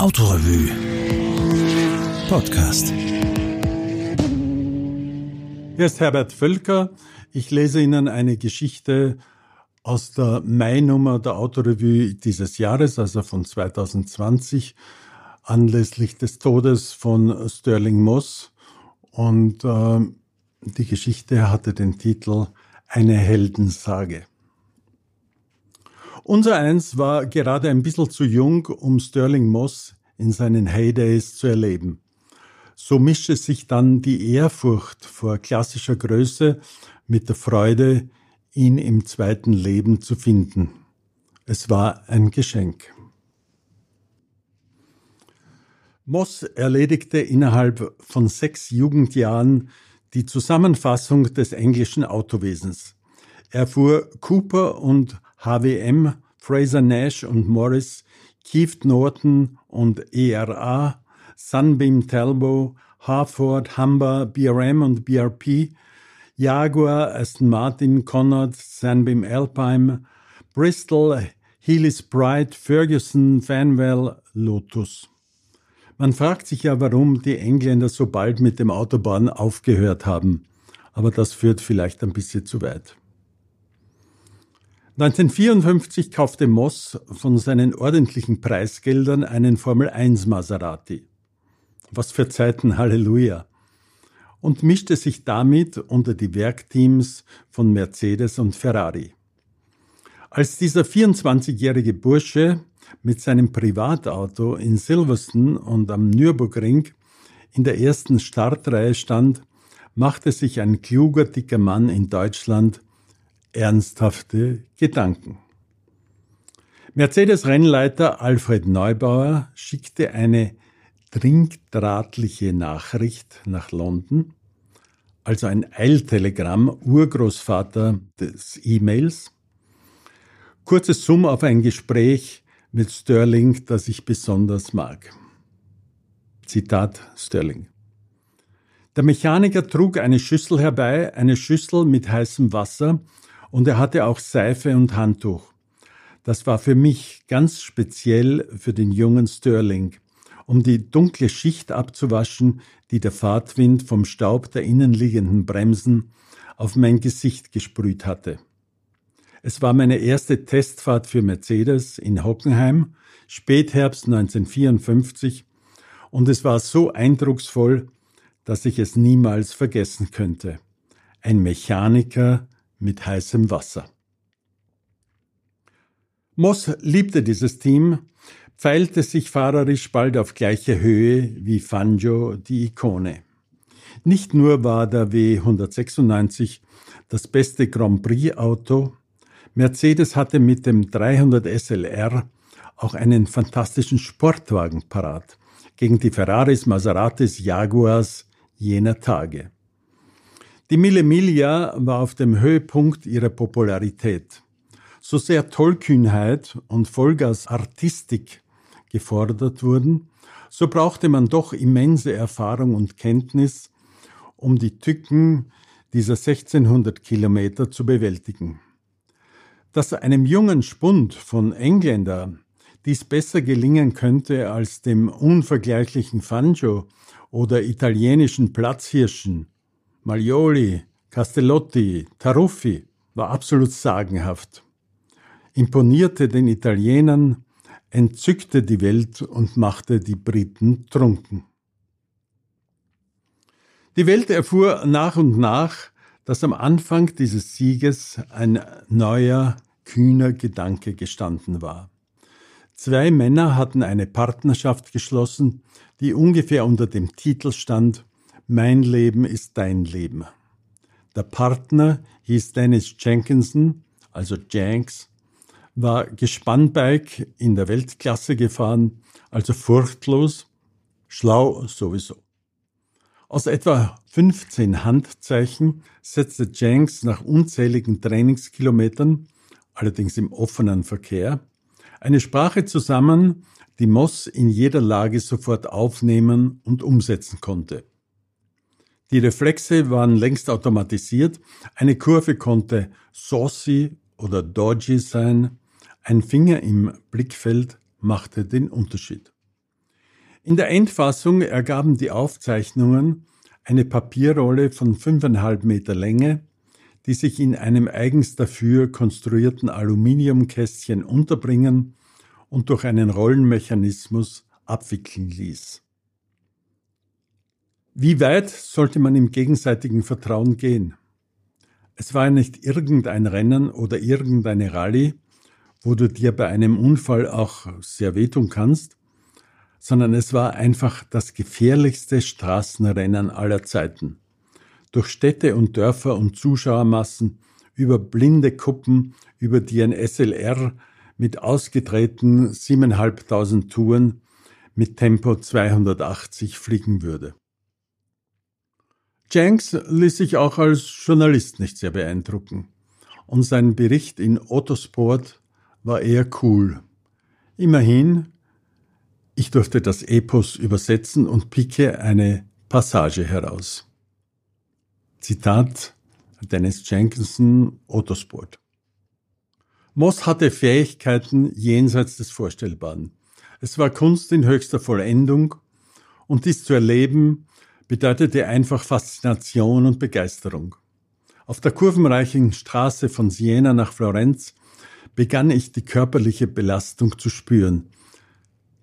Autorevue Podcast. Hier ist Herbert Völker. Ich lese Ihnen eine Geschichte aus der Mai-Nummer der Autorevue dieses Jahres, also von 2020, anlässlich des Todes von Sterling Moss. Und äh, die Geschichte hatte den Titel Eine Heldensage. Unser Eins war gerade ein bisschen zu jung, um Sterling Moss in seinen Heydays zu erleben. So mischte sich dann die Ehrfurcht vor klassischer Größe mit der Freude, ihn im zweiten Leben zu finden. Es war ein Geschenk. Moss erledigte innerhalb von sechs Jugendjahren die Zusammenfassung des englischen Autowesens. Er fuhr Cooper und HWM, Fraser Nash und Morris, Keith Norton und ERA, Sunbeam Talbot, Harford, Humber, BRM und BRP, Jaguar, Aston Martin, Conrad, Sunbeam Alpine, Bristol, Healy Sprite, Ferguson, Fanwell, Lotus. Man fragt sich ja, warum die Engländer so bald mit dem Autobahn aufgehört haben. Aber das führt vielleicht ein bisschen zu weit. 1954 kaufte Moss von seinen ordentlichen Preisgeldern einen Formel 1 Maserati. Was für Zeiten, Halleluja. Und mischte sich damit unter die Werkteams von Mercedes und Ferrari. Als dieser 24-jährige Bursche mit seinem Privatauto in Silverstone und am Nürburgring in der ersten Startreihe stand, machte sich ein kluger, dicker Mann in Deutschland ernsthafte Gedanken. Mercedes-Rennleiter Alfred Neubauer schickte eine trinkdrahtliche Nachricht nach London, also ein Eiltelegramm, Urgroßvater des E-Mails, kurzes Zoom auf ein Gespräch mit Sterling, das ich besonders mag. Zitat Sterling. Der Mechaniker trug eine Schüssel herbei, eine Schüssel mit heißem Wasser, und er hatte auch Seife und Handtuch. Das war für mich ganz speziell für den jungen Sterling, um die dunkle Schicht abzuwaschen, die der Fahrtwind vom Staub der innenliegenden Bremsen auf mein Gesicht gesprüht hatte. Es war meine erste Testfahrt für Mercedes in Hockenheim, Spätherbst 1954, und es war so eindrucksvoll, dass ich es niemals vergessen könnte. Ein Mechaniker mit heißem Wasser. Moss liebte dieses Team, pfeilte sich fahrerisch bald auf gleiche Höhe wie Fangio die Ikone. Nicht nur war der W196 das beste Grand Prix Auto, Mercedes hatte mit dem 300 SLR auch einen fantastischen Sportwagen parat gegen die Ferraris, Maseratis, Jaguars jener Tage. Die Mille Miglia war auf dem Höhepunkt ihrer Popularität. So sehr Tollkühnheit und Vollgas-Artistik gefordert wurden, so brauchte man doch immense Erfahrung und Kenntnis, um die Tücken dieser 1600 Kilometer zu bewältigen. Dass einem jungen Spund von Engländer dies besser gelingen könnte als dem unvergleichlichen Fangio oder italienischen Platzhirschen, Maglioli, Castellotti, Taruffi war absolut sagenhaft. Imponierte den Italienern, entzückte die Welt und machte die Briten trunken. Die Welt erfuhr nach und nach, dass am Anfang dieses Sieges ein neuer, kühner Gedanke gestanden war. Zwei Männer hatten eine Partnerschaft geschlossen, die ungefähr unter dem Titel stand mein Leben ist dein Leben. Der Partner hieß Dennis Jenkinson, also Jenks, war Gespannbike in der Weltklasse gefahren, also furchtlos, schlau sowieso. Aus etwa 15 Handzeichen setzte Jenks nach unzähligen Trainingskilometern, allerdings im offenen Verkehr, eine Sprache zusammen, die Moss in jeder Lage sofort aufnehmen und umsetzen konnte. Die Reflexe waren längst automatisiert. Eine Kurve konnte saucy oder dodgy sein. Ein Finger im Blickfeld machte den Unterschied. In der Endfassung ergaben die Aufzeichnungen eine Papierrolle von fünfeinhalb Meter Länge, die sich in einem eigens dafür konstruierten Aluminiumkästchen unterbringen und durch einen Rollenmechanismus abwickeln ließ. Wie weit sollte man im gegenseitigen Vertrauen gehen? Es war nicht irgendein Rennen oder irgendeine Rallye, wo du dir bei einem Unfall auch sehr wehtun kannst, sondern es war einfach das gefährlichste Straßenrennen aller Zeiten. Durch Städte und Dörfer und Zuschauermassen, über blinde Kuppen, über die ein SLR mit ausgedrehten 7.500 Touren mit Tempo 280 fliegen würde. Jenks ließ sich auch als Journalist nicht sehr beeindrucken. Und sein Bericht in Autosport war eher cool. Immerhin, ich durfte das Epos übersetzen und picke eine Passage heraus. Zitat Dennis Jenkinson, Autosport. Moss hatte Fähigkeiten jenseits des Vorstellbaren. Es war Kunst in höchster Vollendung und dies zu erleben bedeutete einfach Faszination und Begeisterung. Auf der kurvenreichen Straße von Siena nach Florenz begann ich die körperliche Belastung zu spüren.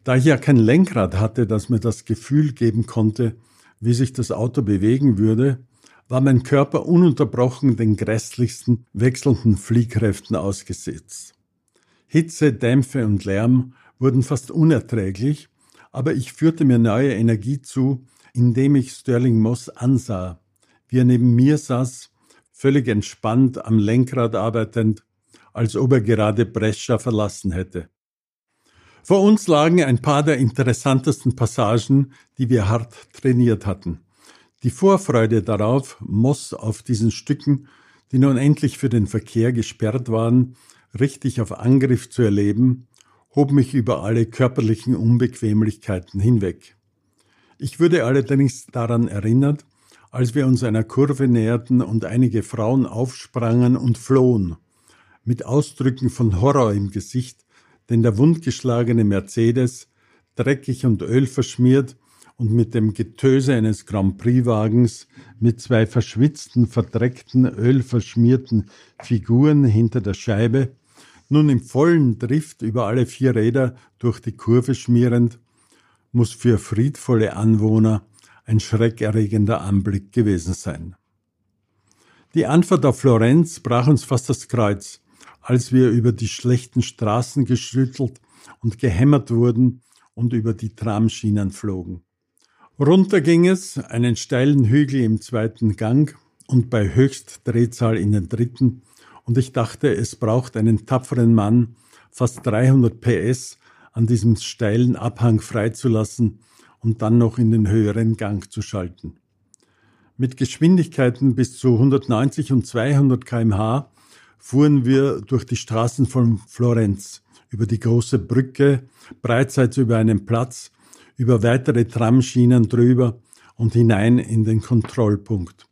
Da ich ja kein Lenkrad hatte, das mir das Gefühl geben konnte, wie sich das Auto bewegen würde, war mein Körper ununterbrochen den grässlichsten wechselnden Fliehkräften ausgesetzt. Hitze, Dämpfe und Lärm wurden fast unerträglich, aber ich führte mir neue Energie zu, indem ich Sterling Moss ansah, wie er neben mir saß, völlig entspannt am Lenkrad arbeitend, als ob er gerade Brescia verlassen hätte. Vor uns lagen ein paar der interessantesten Passagen, die wir hart trainiert hatten. Die Vorfreude darauf, Moss auf diesen Stücken, die nun endlich für den Verkehr gesperrt waren, richtig auf Angriff zu erleben, hob mich über alle körperlichen Unbequemlichkeiten hinweg. Ich wurde allerdings daran erinnert, als wir uns einer Kurve näherten und einige Frauen aufsprangen und flohen, mit Ausdrücken von Horror im Gesicht, denn der wundgeschlagene Mercedes, dreckig und ölverschmiert und mit dem Getöse eines Grand Prix-Wagens mit zwei verschwitzten, verdreckten, ölverschmierten Figuren hinter der Scheibe, nun im vollen Drift über alle vier Räder durch die Kurve schmierend, muss für friedvolle Anwohner ein schreckerregender Anblick gewesen sein. Die Anfahrt auf Florenz brach uns fast das Kreuz, als wir über die schlechten Straßen geschüttelt und gehämmert wurden und über die Tramschienen flogen. Runter ging es, einen steilen Hügel im zweiten Gang und bei Höchstdrehzahl in den dritten, und ich dachte, es braucht einen tapferen Mann, fast 300 PS, an diesem steilen Abhang freizulassen und dann noch in den höheren Gang zu schalten. Mit Geschwindigkeiten bis zu 190 und 200 kmh fuhren wir durch die Straßen von Florenz, über die große Brücke, breitseits über einen Platz, über weitere Tramschienen drüber und hinein in den Kontrollpunkt.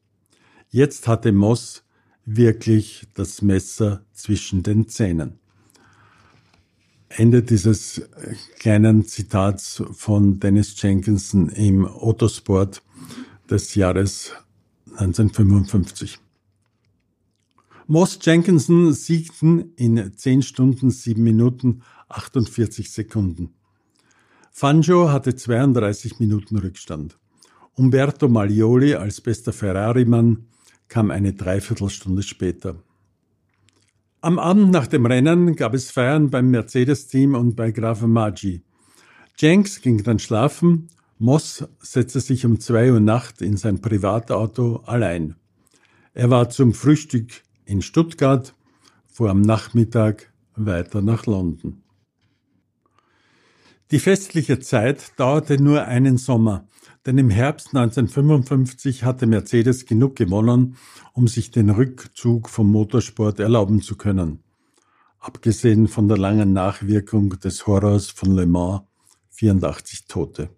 Jetzt hatte Moss wirklich das Messer zwischen den Zähnen. Ende dieses kleinen Zitats von Dennis Jenkinson im Autosport des Jahres 1955. Moss Jenkinson siegten in 10 Stunden 7 Minuten 48 Sekunden. Fangio hatte 32 Minuten Rückstand. Umberto Maglioli als bester Ferrari-Mann kam eine Dreiviertelstunde später. Am Abend nach dem Rennen gab es Feiern beim Mercedes-Team und bei Graf Maggi. Jenks ging dann schlafen, Moss setzte sich um zwei Uhr Nacht in sein Privatauto allein. Er war zum Frühstück in Stuttgart, fuhr am Nachmittag weiter nach London. Die festliche Zeit dauerte nur einen Sommer, denn im Herbst 1955 hatte Mercedes genug gewonnen, um sich den Rückzug vom Motorsport erlauben zu können. Abgesehen von der langen Nachwirkung des Horrors von Le Mans, 84 Tote.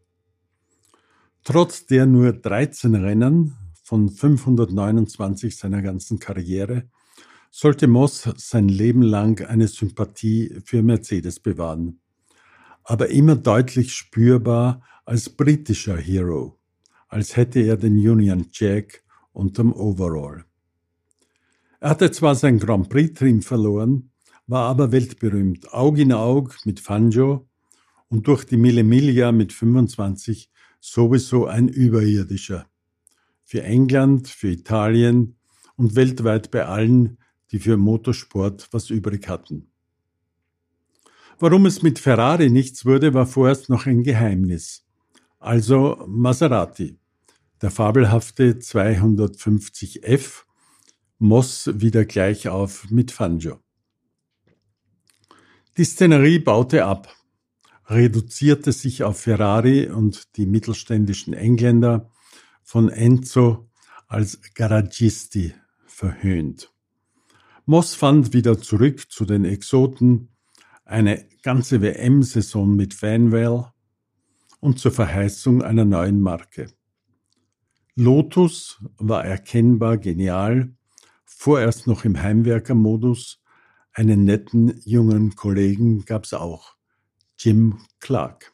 Trotz der nur 13 Rennen von 529 seiner ganzen Karriere sollte Moss sein Leben lang eine Sympathie für Mercedes bewahren. Aber immer deutlich spürbar als britischer Hero, als hätte er den Union Jack unterm Overall. Er hatte zwar sein Grand Prix-Team verloren, war aber weltberühmt, Aug in Aug mit Fangio und durch die Mille Miglia mit 25 sowieso ein Überirdischer. Für England, für Italien und weltweit bei allen, die für Motorsport was übrig hatten. Warum es mit Ferrari nichts wurde, war vorerst noch ein Geheimnis. Also Maserati, der fabelhafte 250F, Moss wieder gleich auf mit Fangio. Die Szenerie baute ab, reduzierte sich auf Ferrari und die mittelständischen Engländer, von Enzo als Garagisti verhöhnt. Moss fand wieder zurück zu den Exoten, eine ganze WM-Saison mit Fanwell und zur Verheißung einer neuen Marke. Lotus war erkennbar genial, vorerst noch im Heimwerkermodus, einen netten jungen Kollegen gab's auch, Jim Clark.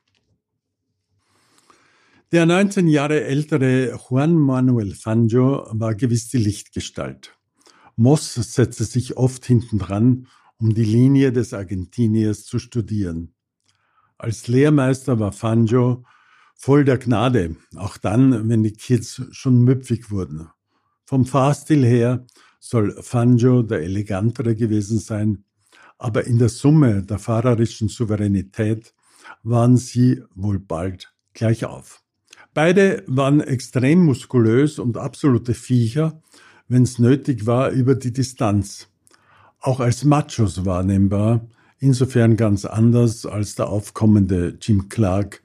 Der 19 Jahre ältere Juan Manuel Fangio war gewiss die Lichtgestalt. Moss setzte sich oft hinten dran um die Linie des Argentiniers zu studieren. Als Lehrmeister war Fangio voll der Gnade, auch dann, wenn die Kids schon müpfig wurden. Vom Fahrstil her soll Fangio der elegantere gewesen sein, aber in der Summe der fahrerischen Souveränität waren sie wohl bald gleich auf. Beide waren extrem muskulös und absolute Viecher, wenn es nötig war, über die Distanz auch als Machos wahrnehmbar, insofern ganz anders als der aufkommende Jim Clark,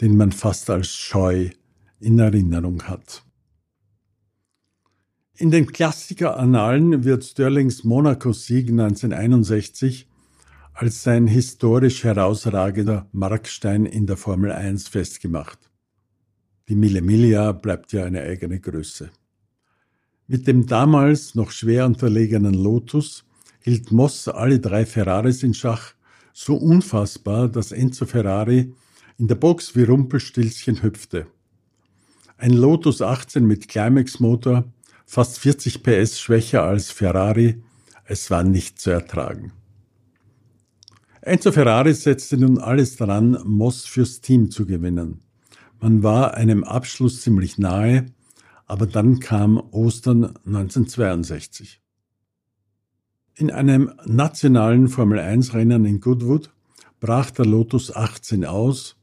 den man fast als scheu in Erinnerung hat. In den Klassiker-Annalen wird Sterlings Monaco-Sieg 1961 als sein historisch herausragender Markstein in der Formel 1 festgemacht. Die Mille Miglia bleibt ja eine eigene Größe. Mit dem damals noch schwer unterlegenen Lotus hielt Moss alle drei Ferraris in Schach, so unfassbar, dass Enzo Ferrari in der Box wie Rumpelstilzchen hüpfte. Ein Lotus 18 mit Climax-Motor, fast 40 PS schwächer als Ferrari, es war nicht zu ertragen. Enzo Ferrari setzte nun alles daran, Moss fürs Team zu gewinnen. Man war einem Abschluss ziemlich nahe, aber dann kam Ostern 1962. In einem nationalen Formel-1-Rennen in Goodwood brach der Lotus 18 aus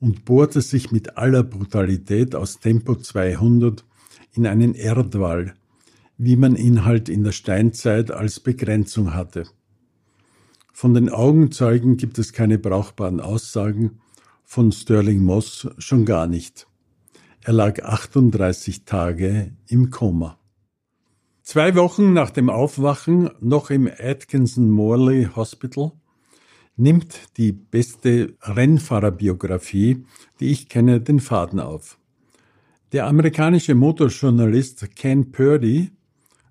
und bohrte sich mit aller Brutalität aus Tempo 200 in einen Erdwall, wie man ihn halt in der Steinzeit als Begrenzung hatte. Von den Augenzeugen gibt es keine brauchbaren Aussagen, von Sterling Moss schon gar nicht. Er lag 38 Tage im Koma. Zwei Wochen nach dem Aufwachen, noch im Atkinson Morley Hospital, nimmt die beste Rennfahrerbiografie, die ich kenne, den Faden auf. Der amerikanische Motorjournalist Ken Purdy,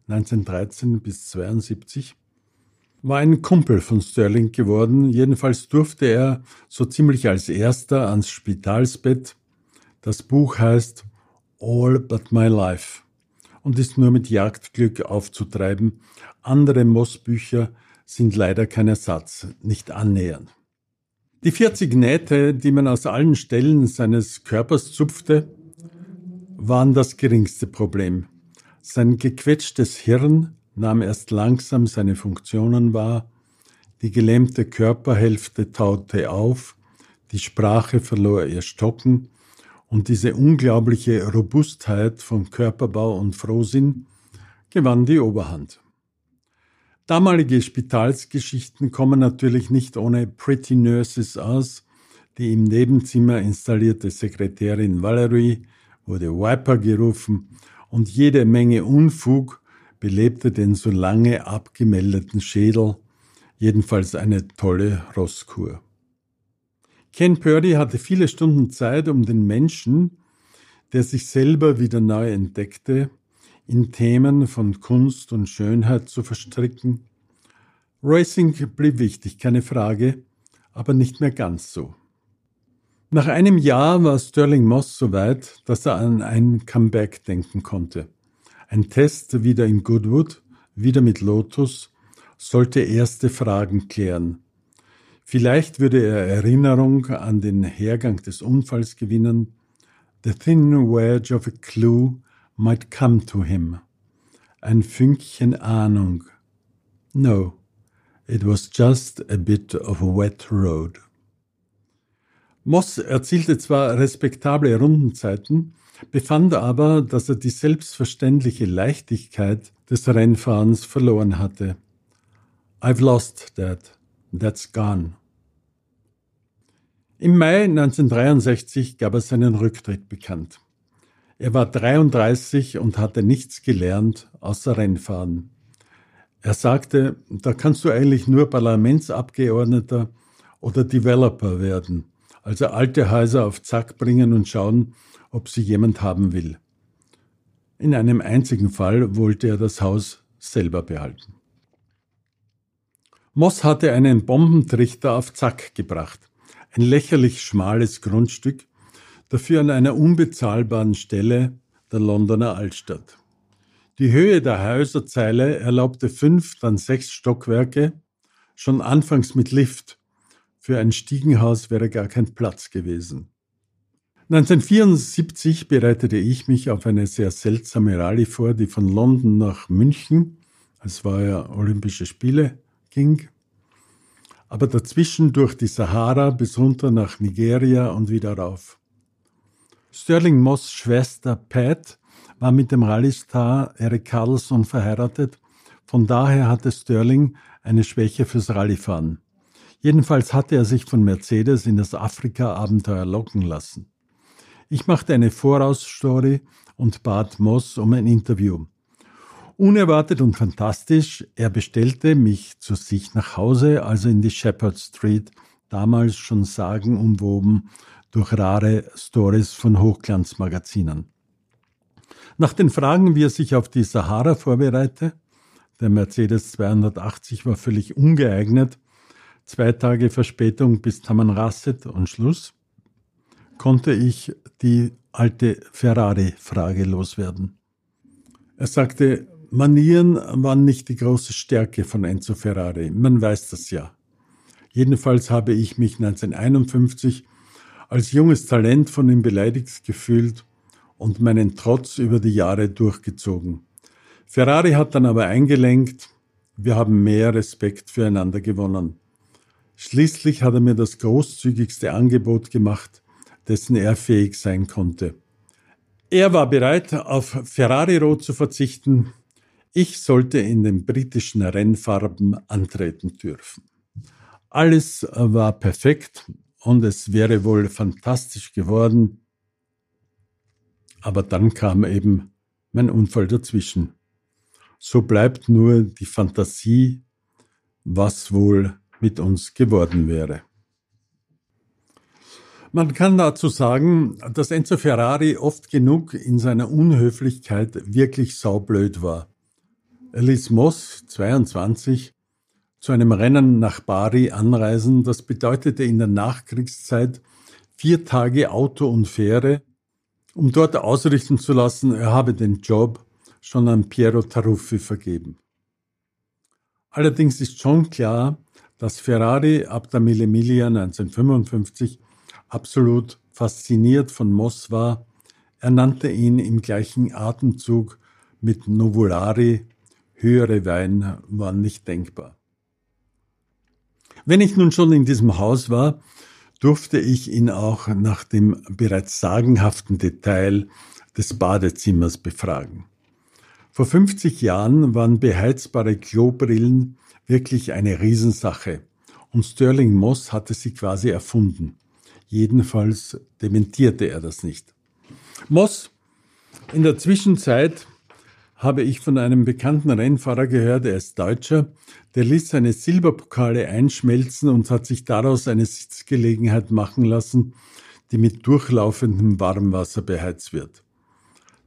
1913 bis 72, war ein Kumpel von Sterling geworden. Jedenfalls durfte er so ziemlich als erster ans Spitalsbett. Das Buch heißt All But My Life und ist nur mit Jagdglück aufzutreiben. Andere Mossbücher sind leider kein Ersatz, nicht annähernd. Die 40 Nähte, die man aus allen Stellen seines Körpers zupfte, waren das geringste Problem. Sein gequetschtes Hirn nahm erst langsam seine Funktionen wahr, die gelähmte Körperhälfte taute auf, die Sprache verlor ihr Stocken, und diese unglaubliche Robustheit von Körperbau und Frohsinn gewann die Oberhand. Damalige Spitalsgeschichten kommen natürlich nicht ohne Pretty Nurses aus. Die im Nebenzimmer installierte Sekretärin Valerie wurde Wiper gerufen und jede Menge Unfug belebte den so lange abgemeldeten Schädel, jedenfalls eine tolle Rosskur. Ken Purdy hatte viele Stunden Zeit, um den Menschen, der sich selber wieder neu entdeckte, in Themen von Kunst und Schönheit zu verstricken. Racing blieb wichtig, keine Frage, aber nicht mehr ganz so. Nach einem Jahr war Sterling Moss so weit, dass er an ein Comeback denken konnte. Ein Test wieder in Goodwood, wieder mit Lotus, sollte erste Fragen klären. Vielleicht würde er Erinnerung an den Hergang des Unfalls gewinnen. The thin wedge of a clue might come to him. Ein Fünkchen Ahnung. No, it was just a bit of a wet road. Moss erzielte zwar respektable Rundenzeiten, befand aber, dass er die selbstverständliche Leichtigkeit des Rennfahrens verloren hatte. I've lost that. That's gone. Im Mai 1963 gab er seinen Rücktritt bekannt. Er war 33 und hatte nichts gelernt außer Rennfahren. Er sagte, da kannst du eigentlich nur Parlamentsabgeordneter oder Developer werden also alte Häuser auf Zack bringen und schauen, ob sie jemand haben will. In einem einzigen Fall wollte er das Haus selber behalten. Moss hatte einen Bombentrichter auf Zack gebracht, ein lächerlich schmales Grundstück, dafür an einer unbezahlbaren Stelle der Londoner Altstadt. Die Höhe der Häuserzeile erlaubte fünf, dann sechs Stockwerke, schon anfangs mit Lift für ein Stiegenhaus wäre gar kein Platz gewesen. 1974 bereitete ich mich auf eine sehr seltsame Rallye vor, die von London nach München, es war ja Olympische Spiele, ging, aber dazwischen durch die Sahara bis runter nach Nigeria und wieder rauf. Sterling Moss Schwester Pat war mit dem Rallye-Star Eric Carlson verheiratet, von daher hatte Sterling eine Schwäche fürs Rallyefahren. Jedenfalls hatte er sich von Mercedes in das Afrika-Abenteuer locken lassen. Ich machte eine Vorausstory und bat Moss um ein Interview. Unerwartet und fantastisch, er bestellte mich zu sich nach Hause, also in die Shepherd Street, damals schon sagenumwoben durch rare Stories von Hochglanzmagazinen. Nach den Fragen, wie er sich auf die Sahara vorbereite, der Mercedes 280 war völlig ungeeignet, zwei Tage Verspätung bis Tamanrasset und Schluss, konnte ich die alte Ferrari-Frage loswerden. Er sagte, Manieren waren nicht die große Stärke von Enzo Ferrari, man weiß das ja. Jedenfalls habe ich mich 1951 als junges Talent von ihm beleidigt gefühlt und meinen Trotz über die Jahre durchgezogen. Ferrari hat dann aber eingelenkt, wir haben mehr Respekt füreinander gewonnen. Schließlich hat er mir das großzügigste Angebot gemacht, dessen er fähig sein konnte. Er war bereit, auf Ferrari Rot zu verzichten. Ich sollte in den britischen Rennfarben antreten dürfen. Alles war perfekt und es wäre wohl fantastisch geworden. Aber dann kam eben mein Unfall dazwischen. So bleibt nur die Fantasie, was wohl mit uns geworden wäre. Man kann dazu sagen, dass Enzo Ferrari oft genug in seiner Unhöflichkeit wirklich saublöd war. Ließ Moss, 22, zu einem Rennen nach Bari anreisen. Das bedeutete in der Nachkriegszeit vier Tage Auto und Fähre, um dort ausrichten zu lassen, er habe den Job schon an Piero Taruffi vergeben. Allerdings ist schon klar, dass Ferrari ab der Mille Miglia 1955 absolut fasziniert von Moss war. Er nannte ihn im gleichen Atemzug mit Nuvolari, höhere Wein waren nicht denkbar. Wenn ich nun schon in diesem Haus war, durfte ich ihn auch nach dem bereits sagenhaften Detail des Badezimmers befragen. Vor 50 Jahren waren beheizbare Klobrillen wirklich eine Riesensache. Und Sterling Moss hatte sie quasi erfunden. Jedenfalls dementierte er das nicht. Moss, in der Zwischenzeit habe ich von einem bekannten Rennfahrer gehört, er ist Deutscher, der ließ seine Silberpokale einschmelzen und hat sich daraus eine Sitzgelegenheit machen lassen, die mit durchlaufendem Warmwasser beheizt wird.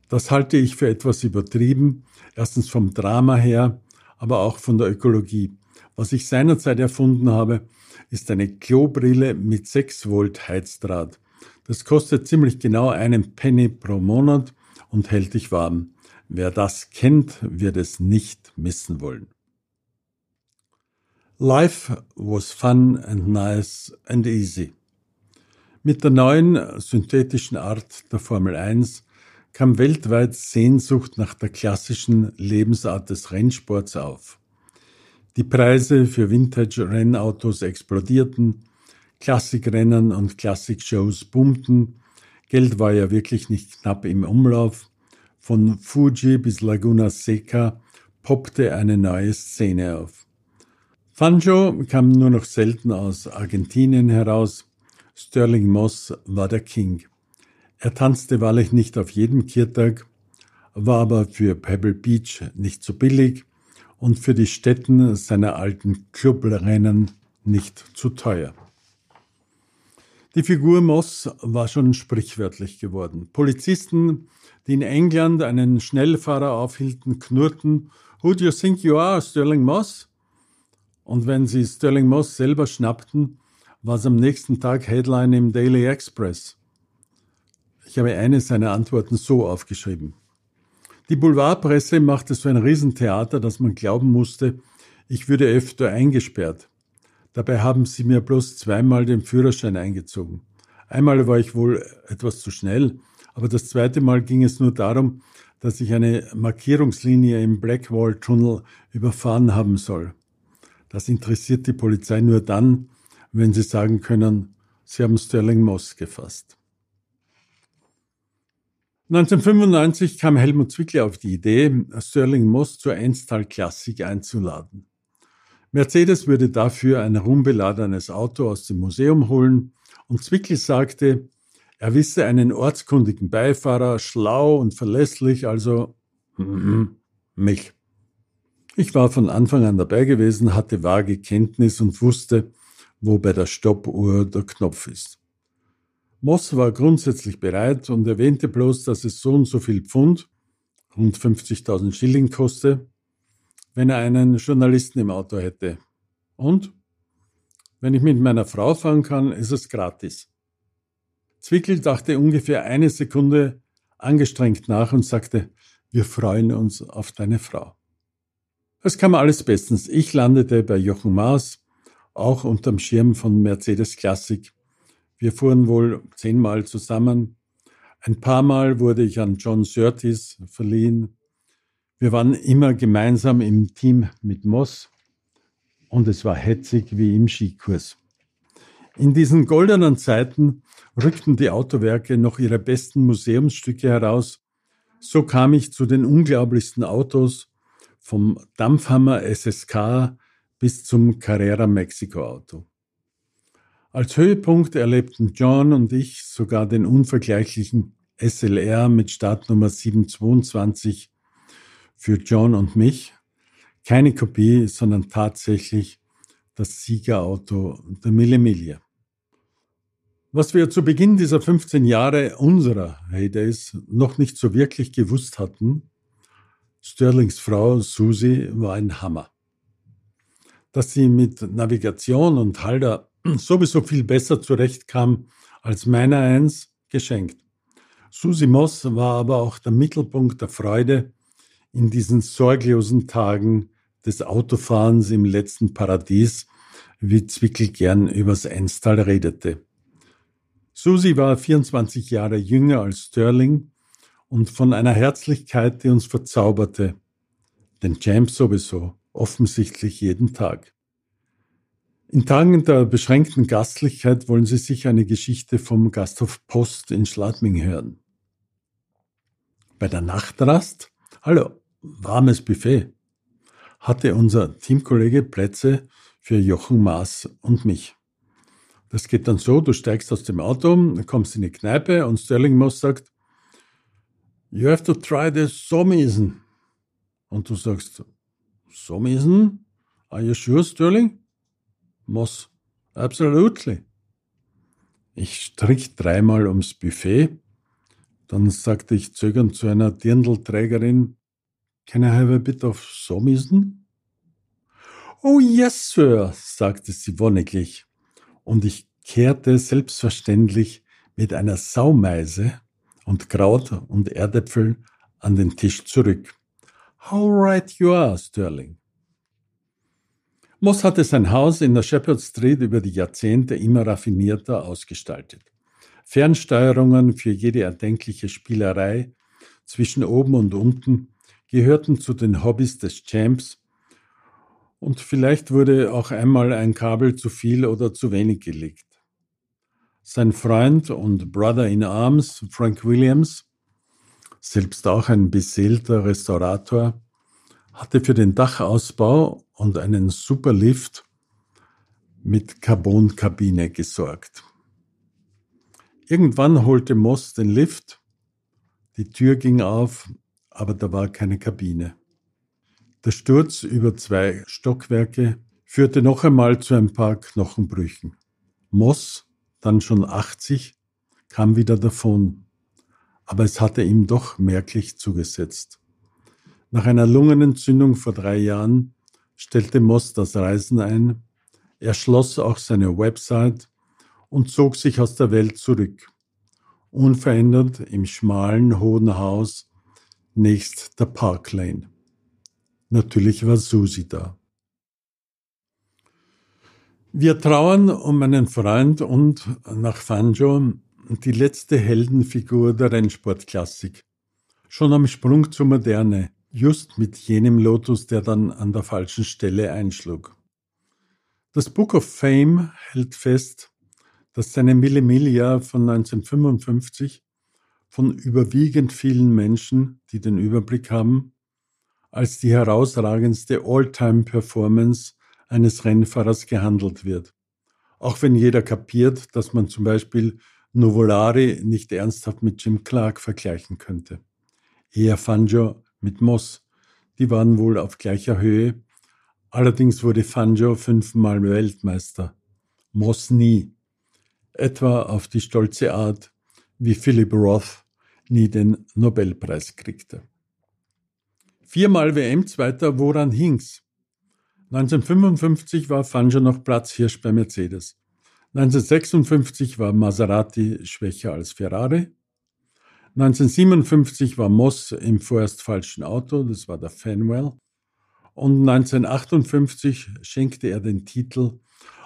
Das halte ich für etwas übertrieben, erstens vom Drama her aber auch von der Ökologie. Was ich seinerzeit erfunden habe, ist eine Klobrille mit 6 Volt Heizdraht. Das kostet ziemlich genau einen Penny pro Monat und hält dich warm. Wer das kennt, wird es nicht missen wollen. Life was fun and nice and easy. Mit der neuen synthetischen Art der Formel 1 kam weltweit Sehnsucht nach der klassischen Lebensart des Rennsports auf. Die Preise für Vintage-Rennautos explodierten, Klassikrennen und Klassikshows boomten, Geld war ja wirklich nicht knapp im Umlauf, von Fuji bis Laguna Seca poppte eine neue Szene auf. Fanjo kam nur noch selten aus Argentinien heraus. Sterling Moss war der King. Er tanzte wahrlich nicht auf jedem Kirtag, war aber für Pebble Beach nicht so billig und für die Stätten seiner alten Clubrennen nicht zu teuer. Die Figur Moss war schon sprichwörtlich geworden. Polizisten, die in England einen Schnellfahrer aufhielten, knurrten, Who do you think you are, Sterling Moss? Und wenn sie Sterling Moss selber schnappten, war es am nächsten Tag Headline im Daily Express. Ich habe eine seiner Antworten so aufgeschrieben. Die Boulevardpresse machte so ein Riesentheater, dass man glauben musste, ich würde öfter eingesperrt. Dabei haben sie mir bloß zweimal den Führerschein eingezogen. Einmal war ich wohl etwas zu schnell, aber das zweite Mal ging es nur darum, dass ich eine Markierungslinie im Blackwall-Tunnel überfahren haben soll. Das interessiert die Polizei nur dann, wenn sie sagen können, sie haben Sterling Moss gefasst. 1995 kam Helmut Zwickler auf die Idee, Sterling Moss zur Einstal Klassik einzuladen. Mercedes würde dafür ein rumbeladenes Auto aus dem Museum holen und Zwickl sagte, er wisse einen ortskundigen Beifahrer, schlau und verlässlich, also mm, mich. Ich war von Anfang an dabei gewesen, hatte vage Kenntnis und wusste, wo bei der Stoppuhr der Knopf ist. Moss war grundsätzlich bereit und erwähnte bloß, dass es so und so viel Pfund, rund 50.000 Schilling koste, wenn er einen Journalisten im Auto hätte. Und? Wenn ich mit meiner Frau fahren kann, ist es gratis. Zwickel dachte ungefähr eine Sekunde angestrengt nach und sagte, wir freuen uns auf deine Frau. Es kam alles bestens. Ich landete bei Jochen Maas, auch unterm Schirm von Mercedes Classic. Wir fuhren wohl zehnmal zusammen. Ein paar Mal wurde ich an John Surtees verliehen. Wir waren immer gemeinsam im Team mit Moss und es war hetzig wie im Skikurs. In diesen goldenen Zeiten rückten die Autowerke noch ihre besten Museumsstücke heraus. So kam ich zu den unglaublichsten Autos, vom Dampfhammer SSK bis zum Carrera Mexico Auto. Als Höhepunkt erlebten John und ich sogar den unvergleichlichen SLR mit Startnummer 722 für John und mich. Keine Kopie, sondern tatsächlich das Siegerauto der Mille Miglia. Was wir zu Beginn dieser 15 Jahre unserer Heydays noch nicht so wirklich gewusst hatten, Sterlings Frau Susi war ein Hammer. Dass sie mit Navigation und Halder sowieso viel besser zurechtkam als meiner eins, geschenkt. Susi Moss war aber auch der Mittelpunkt der Freude in diesen sorglosen Tagen des Autofahrens im letzten Paradies, wie Zwickel gern übers Enstal redete. Susi war 24 Jahre jünger als Sterling und von einer Herzlichkeit, die uns verzauberte. Den Champ sowieso, offensichtlich jeden Tag. In Tagen der beschränkten Gastlichkeit wollen Sie sich eine Geschichte vom Gasthof Post in Schladming hören. Bei der Nachtrast, hallo, warmes Buffet, hatte unser Teamkollege Plätze für Jochen Maas und mich. Das geht dann so, du steigst aus dem Auto, kommst in die Kneipe und Sterling Moss sagt, You have to try the Somisen. Und du sagst, Somisen? Are you sure, Sterling? Moss, absolutely. Ich strich dreimal ums Buffet. Dann sagte ich zögernd zu einer Dirndlträgerin, Can I have a bit of Somisen? Oh yes, Sir, sagte sie wonniglich. Und ich kehrte selbstverständlich mit einer Saumeise und Kraut und Erdäpfel an den Tisch zurück. How right you are, Sterling. Moss hatte sein Haus in der Shepherd Street über die Jahrzehnte immer raffinierter ausgestaltet. Fernsteuerungen für jede erdenkliche Spielerei zwischen oben und unten gehörten zu den Hobbys des Champs und vielleicht wurde auch einmal ein Kabel zu viel oder zu wenig gelegt. Sein Freund und Brother in Arms, Frank Williams, selbst auch ein beseelter Restaurator, hatte für den Dachausbau und einen Superlift mit Carbonkabine gesorgt. Irgendwann holte Moss den Lift, die Tür ging auf, aber da war keine Kabine. Der Sturz über zwei Stockwerke führte noch einmal zu ein paar Knochenbrüchen. Moss dann schon 80, kam wieder davon. Aber es hatte ihm doch merklich zugesetzt. Nach einer Lungenentzündung vor drei Jahren stellte Moss das Reisen ein. Er schloss auch seine Website und zog sich aus der Welt zurück. Unverändert im schmalen, hohen Haus nächst der Park Lane. Natürlich war Susi da. Wir trauern um einen Freund und nach Fanjo die letzte Heldenfigur der Rennsportklassik. Schon am Sprung zur Moderne, just mit jenem Lotus, der dann an der falschen Stelle einschlug. Das Book of Fame hält fest, dass seine Mille Miglia von 1955 von überwiegend vielen Menschen, die den Überblick haben, als die herausragendste All-Time-Performance eines Rennfahrers gehandelt wird. Auch wenn jeder kapiert, dass man zum Beispiel Nuvolari nicht ernsthaft mit Jim Clark vergleichen könnte. Eher Fangio mit Moss. Die waren wohl auf gleicher Höhe. Allerdings wurde Fangio fünfmal Weltmeister. Moss nie. Etwa auf die stolze Art, wie Philip Roth nie den Nobelpreis kriegte. Viermal WM-Zweiter, woran hing's? 1955 war Fangio noch Platzhirsch bei Mercedes. 1956 war Maserati schwächer als Ferrari. 1957 war Moss im vorerst falschen Auto, das war der Fanwell. Und 1958 schenkte er den Titel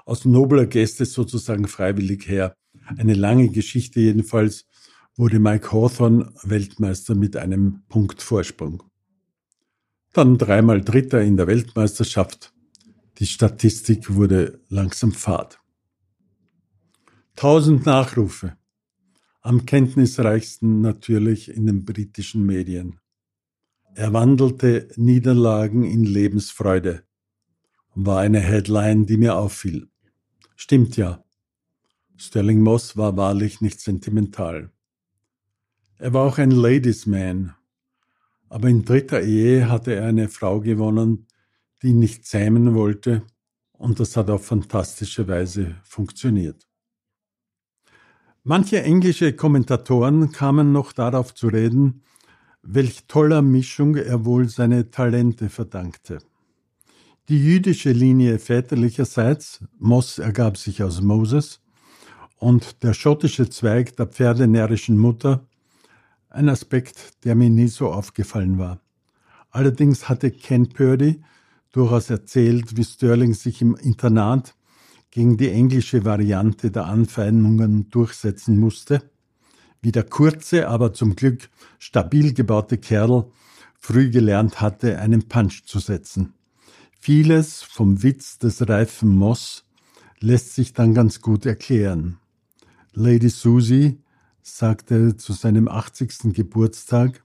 aus nobler Gäste sozusagen freiwillig her. Eine lange Geschichte jedenfalls wurde Mike Hawthorne Weltmeister mit einem Punkt Vorsprung dann dreimal Dritter in der Weltmeisterschaft. Die Statistik wurde langsam fad. Tausend Nachrufe. Am kenntnisreichsten natürlich in den britischen Medien. Er wandelte Niederlagen in Lebensfreude. War eine Headline, die mir auffiel. Stimmt ja. Sterling Moss war wahrlich nicht sentimental. Er war auch ein Ladies Man, aber in dritter Ehe hatte er eine Frau gewonnen, die ihn nicht zähmen wollte, und das hat auf fantastische Weise funktioniert. Manche englische Kommentatoren kamen noch darauf zu reden, welch toller Mischung er wohl seine Talente verdankte. Die jüdische Linie väterlicherseits, Moss ergab sich aus Moses, und der schottische Zweig der pferdenärrischen Mutter ein Aspekt, der mir nie so aufgefallen war. Allerdings hatte Ken Purdy durchaus erzählt, wie Sterling sich im Internat gegen die englische Variante der Anfeindungen durchsetzen musste, wie der kurze, aber zum Glück stabil gebaute Kerl früh gelernt hatte, einen Punch zu setzen. Vieles vom Witz des reifen Moss lässt sich dann ganz gut erklären. Lady Susie sagte zu seinem 80. Geburtstag,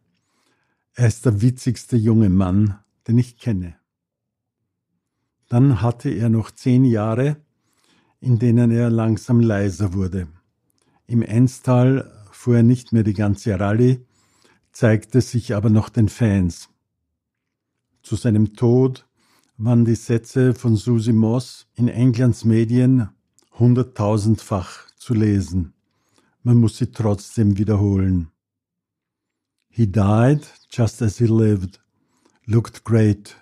er ist der witzigste junge Mann, den ich kenne. Dann hatte er noch zehn Jahre, in denen er langsam leiser wurde. Im Enstal fuhr er nicht mehr die ganze Rallye, zeigte sich aber noch den Fans. Zu seinem Tod waren die Sätze von Susie Moss in Englands Medien hunderttausendfach zu lesen man muss sie trotzdem wiederholen. He died just as he lived, looked great.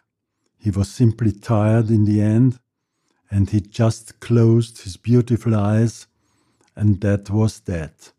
He was simply tired in the end, and he just closed his beautiful eyes, and that was that.